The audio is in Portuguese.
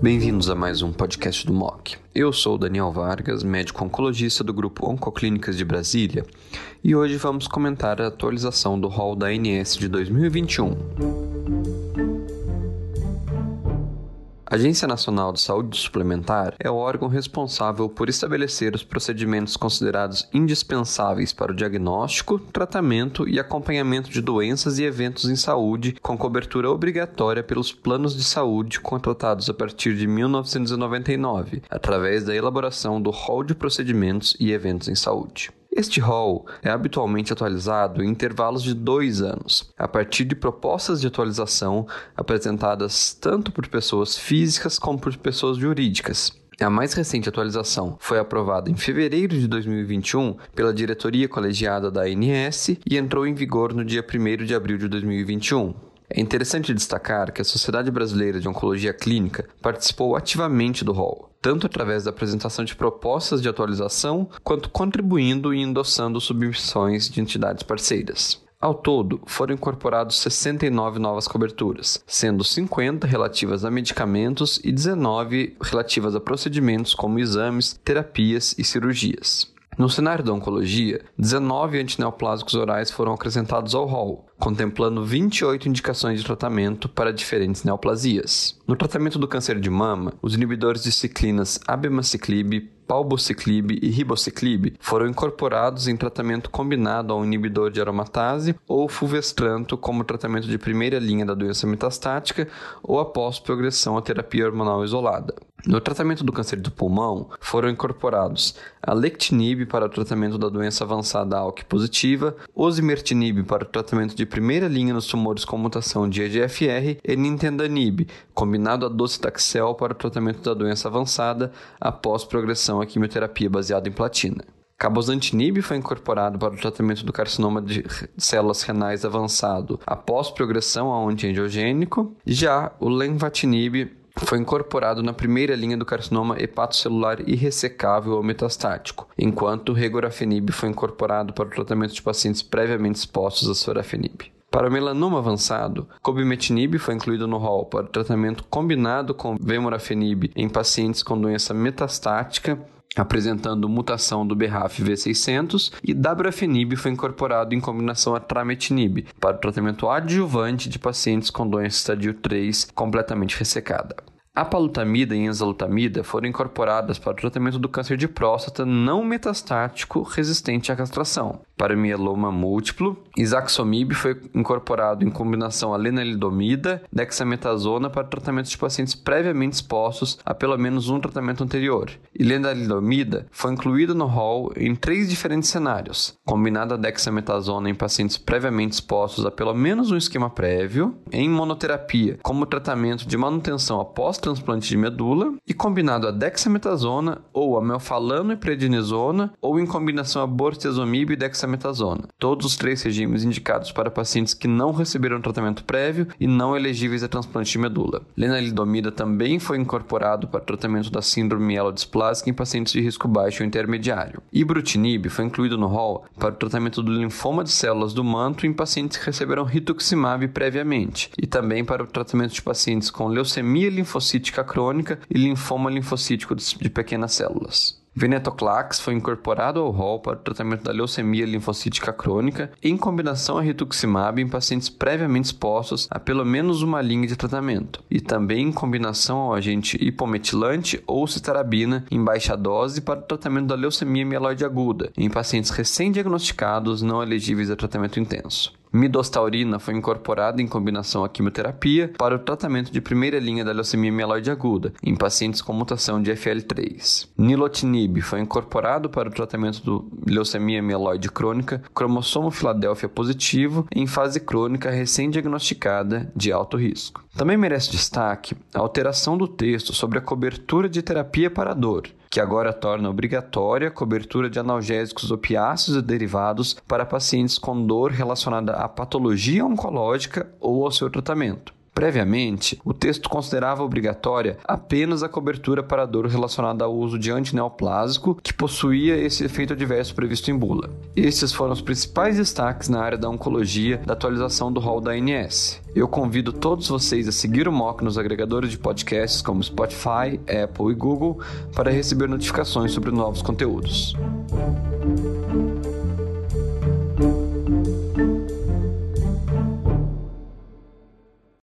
Bem-vindos a mais um podcast do MOC. Eu sou Daniel Vargas, médico oncologista do grupo Oncoclínicas de Brasília, e hoje vamos comentar a atualização do rol da ANS de 2021. A Agência Nacional de Saúde Suplementar é o órgão responsável por estabelecer os procedimentos considerados indispensáveis para o diagnóstico, tratamento e acompanhamento de doenças e eventos em saúde com cobertura obrigatória pelos planos de saúde contratados a partir de 1999, através da elaboração do rol de procedimentos e eventos em saúde. Este rol é habitualmente atualizado em intervalos de dois anos, a partir de propostas de atualização apresentadas tanto por pessoas físicas como por pessoas jurídicas. A mais recente atualização foi aprovada em fevereiro de 2021 pela diretoria colegiada da ANS e entrou em vigor no dia 1 de abril de 2021. É interessante destacar que a Sociedade Brasileira de Oncologia Clínica participou ativamente do rol, tanto através da apresentação de propostas de atualização, quanto contribuindo e endossando submissões de entidades parceiras. Ao todo, foram incorporados 69 novas coberturas, sendo 50 relativas a medicamentos e 19 relativas a procedimentos como exames, terapias e cirurgias. No cenário da oncologia, 19 antineoplásicos orais foram acrescentados ao rol, contemplando 28 indicações de tratamento para diferentes neoplasias. No tratamento do câncer de mama, os inibidores de ciclinas abemaciclib, palbociclib e ribociclib foram incorporados em tratamento combinado ao inibidor de aromatase ou fulvestranto como tratamento de primeira linha da doença metastática ou após progressão à terapia hormonal isolada. No tratamento do câncer do pulmão, foram incorporados a lectinib para o tratamento da doença avançada ALK positiva, osimertinib para o tratamento de primeira linha nos tumores com mutação de EGFR e nintedanib, combinado a docetaxel para o tratamento da doença avançada após progressão à quimioterapia baseada em platina. Cabozantinib foi incorporado para o tratamento do carcinoma de células renais avançado após progressão a antiangiogênico. Já o lenvatinib foi incorporado na primeira linha do carcinoma hepatocelular irressecável ou metastático, enquanto o regorafenib foi incorporado para o tratamento de pacientes previamente expostos a sorafenib. Para o melanoma avançado, cobimetinib foi incluído no rol para o tratamento combinado com vemurafenib em pacientes com doença metastática apresentando mutação do BRAF V600 e dabrafenib foi incorporado em combinação a trametinib para o tratamento adjuvante de pacientes com doença estadio 3 completamente ressecada. A palutamida e enzalutamida foram incorporadas para o tratamento do câncer de próstata não metastático resistente à castração. Para o mieloma múltiplo, isaxomib foi incorporado em combinação a lenalidomida, dexametasona para tratamento de pacientes previamente expostos a pelo menos um tratamento anterior. E lenalidomida foi incluída no rol em três diferentes cenários: combinada a dexametasona em pacientes previamente expostos a pelo menos um esquema prévio, em monoterapia como tratamento de manutenção após transplante de medula e combinado a dexametasona ou a melfalano e prednisona ou em combinação a bortezomib e dexametasona. Todos os três regimes indicados para pacientes que não receberam tratamento prévio e não elegíveis a transplante de medula. Lenalidomida também foi incorporado para tratamento da síndrome mielodisplásica em pacientes de risco baixo ou intermediário. Ibrutinib foi incluído no rol para o tratamento do linfoma de células do manto em pacientes que receberam rituximab previamente e também para o tratamento de pacientes com leucemia linfocítica linfocítica crônica e linfoma linfocítico de pequenas células. Venetoclax foi incorporado ao rol para o tratamento da leucemia linfocítica crônica em combinação a rituximab em pacientes previamente expostos a pelo menos uma linha de tratamento e também em combinação ao agente hipometilante ou citarabina em baixa dose para o tratamento da leucemia mieloide aguda em pacientes recém-diagnosticados não elegíveis a tratamento intenso. Midostaurina foi incorporada em combinação à quimioterapia para o tratamento de primeira linha da leucemia mieloide aguda em pacientes com mutação de FL3. Nilotinib foi incorporado para o tratamento do leucemia mieloide crônica cromossomo Filadélfia positivo em fase crônica recém-diagnosticada de alto risco. Também merece destaque a alteração do texto sobre a cobertura de terapia para dor, que agora torna obrigatória a cobertura de analgésicos opiáceos e derivados para pacientes com dor relacionada à patologia oncológica ou ao seu tratamento. Previamente, o texto considerava obrigatória apenas a cobertura para dor relacionada ao uso de antineoplásico que possuía esse efeito adverso previsto em bula. Estes foram os principais destaques na área da oncologia da atualização do rol da ANS. Eu convido todos vocês a seguir o MOC nos agregadores de podcasts como Spotify, Apple e Google para receber notificações sobre novos conteúdos.